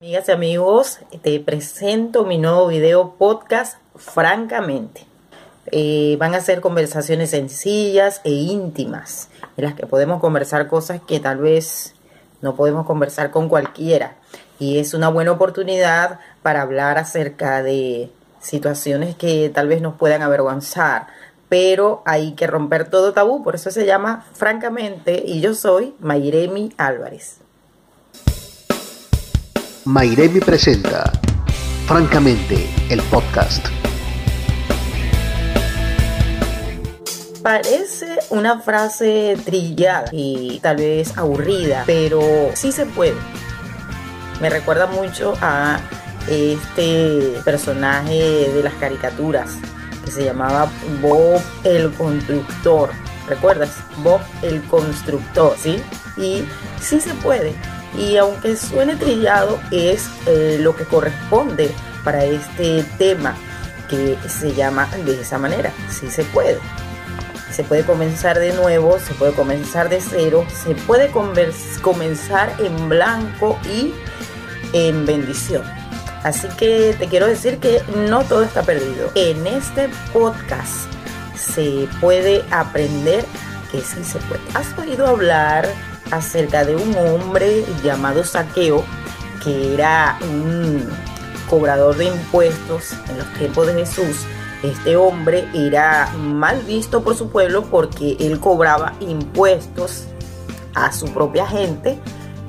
Amigas y amigos, te presento mi nuevo video podcast Francamente. Eh, van a ser conversaciones sencillas e íntimas, en las que podemos conversar cosas que tal vez no podemos conversar con cualquiera. Y es una buena oportunidad para hablar acerca de situaciones que tal vez nos puedan avergonzar, pero hay que romper todo tabú, por eso se llama Francamente, y yo soy Mayremi Álvarez. Mairemi presenta Francamente, el podcast. Parece una frase trillada y tal vez aburrida, pero sí se puede. Me recuerda mucho a este personaje de las caricaturas que se llamaba Bob el Constructor. ¿Recuerdas? Bob el Constructor, ¿sí? Y sí se puede y aunque suene trillado es eh, lo que corresponde para este tema que se llama de esa manera, si se puede. Se puede comenzar de nuevo, se puede comenzar de cero, se puede comenzar en blanco y en bendición. Así que te quiero decir que no todo está perdido. En este podcast se puede aprender que sí se puede. ¿Has oído hablar acerca de un hombre llamado Saqueo, que era un cobrador de impuestos en los tiempos de Jesús. Este hombre era mal visto por su pueblo porque él cobraba impuestos a su propia gente,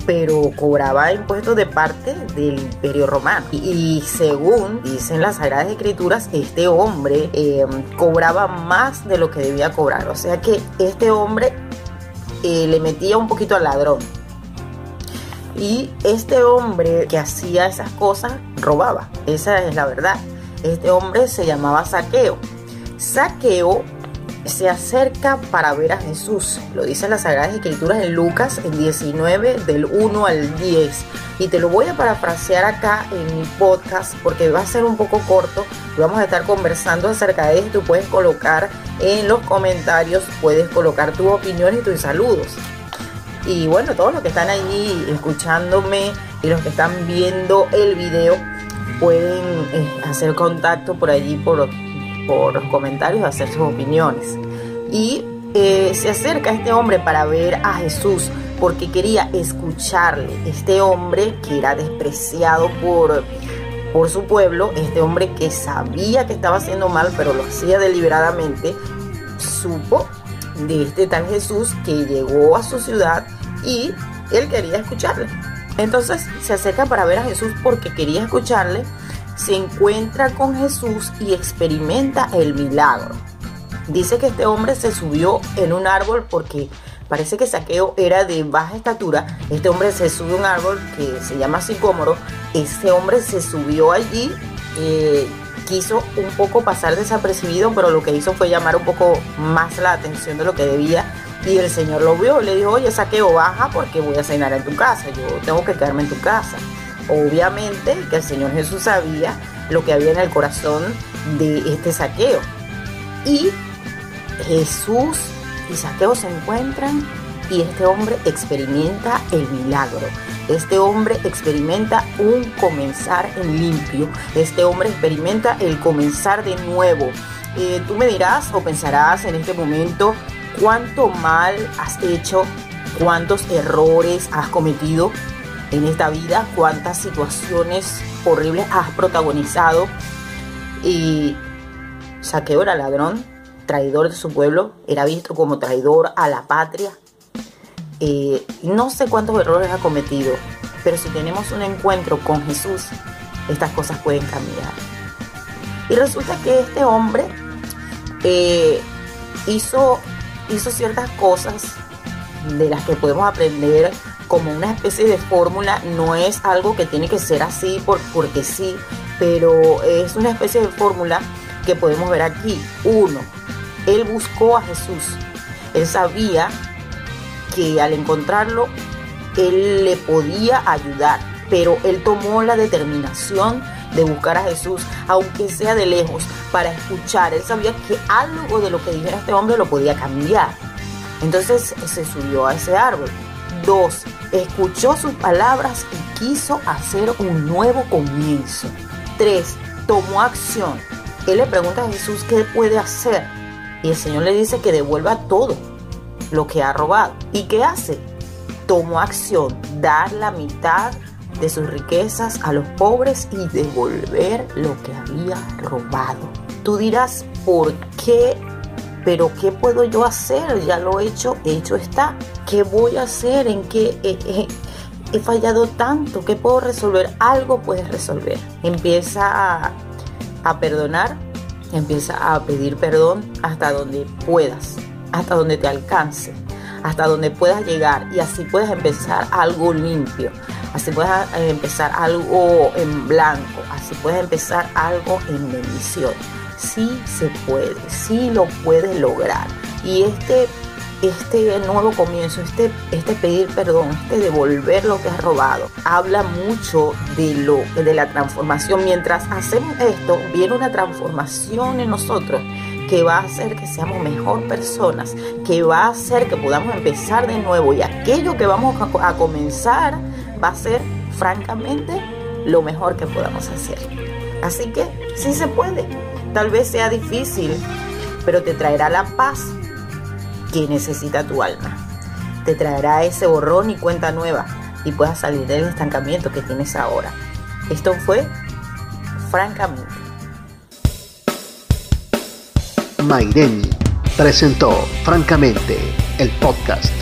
pero cobraba impuestos de parte del imperio romano. Y, según dicen las Sagradas Escrituras, este hombre eh, cobraba más de lo que debía cobrar. O sea que este hombre le metía un poquito al ladrón. Y este hombre que hacía esas cosas robaba. Esa es la verdad. Este hombre se llamaba Saqueo. Saqueo se acerca para ver a Jesús. Lo dice las Sagradas Escrituras en Lucas en 19 del 1 al 10. Y te lo voy a parafrasear acá en mi podcast porque va a ser un poco corto. Vamos a estar conversando acerca de esto. Puedes colocar en los comentarios, puedes colocar tu opinión y tus saludos. Y bueno, todos los que están ahí escuchándome y los que están viendo el video pueden eh, hacer contacto por allí por por los comentarios, hacer sus opiniones. Y eh, se acerca este hombre para ver a Jesús porque quería escucharle. Este hombre que era despreciado por, por su pueblo, este hombre que sabía que estaba haciendo mal, pero lo hacía deliberadamente, supo de este tal Jesús que llegó a su ciudad y él quería escucharle. Entonces se acerca para ver a Jesús porque quería escucharle se encuentra con Jesús y experimenta el milagro. Dice que este hombre se subió en un árbol porque parece que Saqueo era de baja estatura. Este hombre se subió a un árbol que se llama sicómoro. Este hombre se subió allí, eh, quiso un poco pasar desapercibido, pero lo que hizo fue llamar un poco más la atención de lo que debía. Y el Señor lo vio le dijo, oye, Saqueo, baja porque voy a cenar en tu casa, yo tengo que quedarme en tu casa. Obviamente que el Señor Jesús sabía lo que había en el corazón de este saqueo. Y Jesús y saqueo se encuentran y este hombre experimenta el milagro. Este hombre experimenta un comenzar en limpio. Este hombre experimenta el comenzar de nuevo. Eh, tú me dirás o pensarás en este momento cuánto mal has hecho, cuántos errores has cometido, en esta vida, cuántas situaciones horribles has protagonizado. Y Saqueo era ladrón, traidor de su pueblo, era visto como traidor a la patria. Eh, no sé cuántos errores ha cometido, pero si tenemos un encuentro con Jesús, estas cosas pueden cambiar. Y resulta que este hombre eh, hizo, hizo ciertas cosas de las que podemos aprender como una especie de fórmula, no es algo que tiene que ser así por, porque sí, pero es una especie de fórmula que podemos ver aquí. Uno, él buscó a Jesús. Él sabía que al encontrarlo, él le podía ayudar, pero él tomó la determinación de buscar a Jesús, aunque sea de lejos, para escuchar. Él sabía que algo de lo que dijera este hombre lo podía cambiar. Entonces se subió a ese árbol. 2. Escuchó sus palabras y quiso hacer un nuevo comienzo. 3. Tomó acción. Él le pregunta a Jesús qué puede hacer. Y el Señor le dice que devuelva todo lo que ha robado. ¿Y qué hace? Tomó acción, dar la mitad de sus riquezas a los pobres y devolver lo que había robado. Tú dirás, ¿por qué? Pero ¿qué puedo yo hacer? Ya lo he hecho, hecho está. ¿Qué voy a hacer? ¿En qué he, fallado tanto? ¿Qué puedo resolver? Algo puedes resolver. Empieza a perdonar, empieza a pedir perdón hasta donde puedas, hasta donde te alcance, hasta donde puedas llegar y así puedes empezar algo limpio, así puedes eh, empezar algo en blanco, así puedes empezar algo en bendición. Sí se puede, sí lo puedes lograr. Y este, este nuevo comienzo, este, este pedir perdón, este devolver lo que has robado, habla mucho de, lo, de la transformación. Mientras hacemos esto, viene una transformación en nosotros que va a hacer que seamos mejor personas, que va a hacer que podamos empezar de nuevo y aquello que vamos a, comenzar va a ser francamente lo mejor que podamos hacer. Así que sí se puede. Tal vez sea difícil, pero te traerá la paz que necesita tu alma. Te traerá ese borrón y cuenta nueva y puedas salir del estancamiento que tienes ahora. Esto fue francamente. Maireni presentó Francamente el podcast.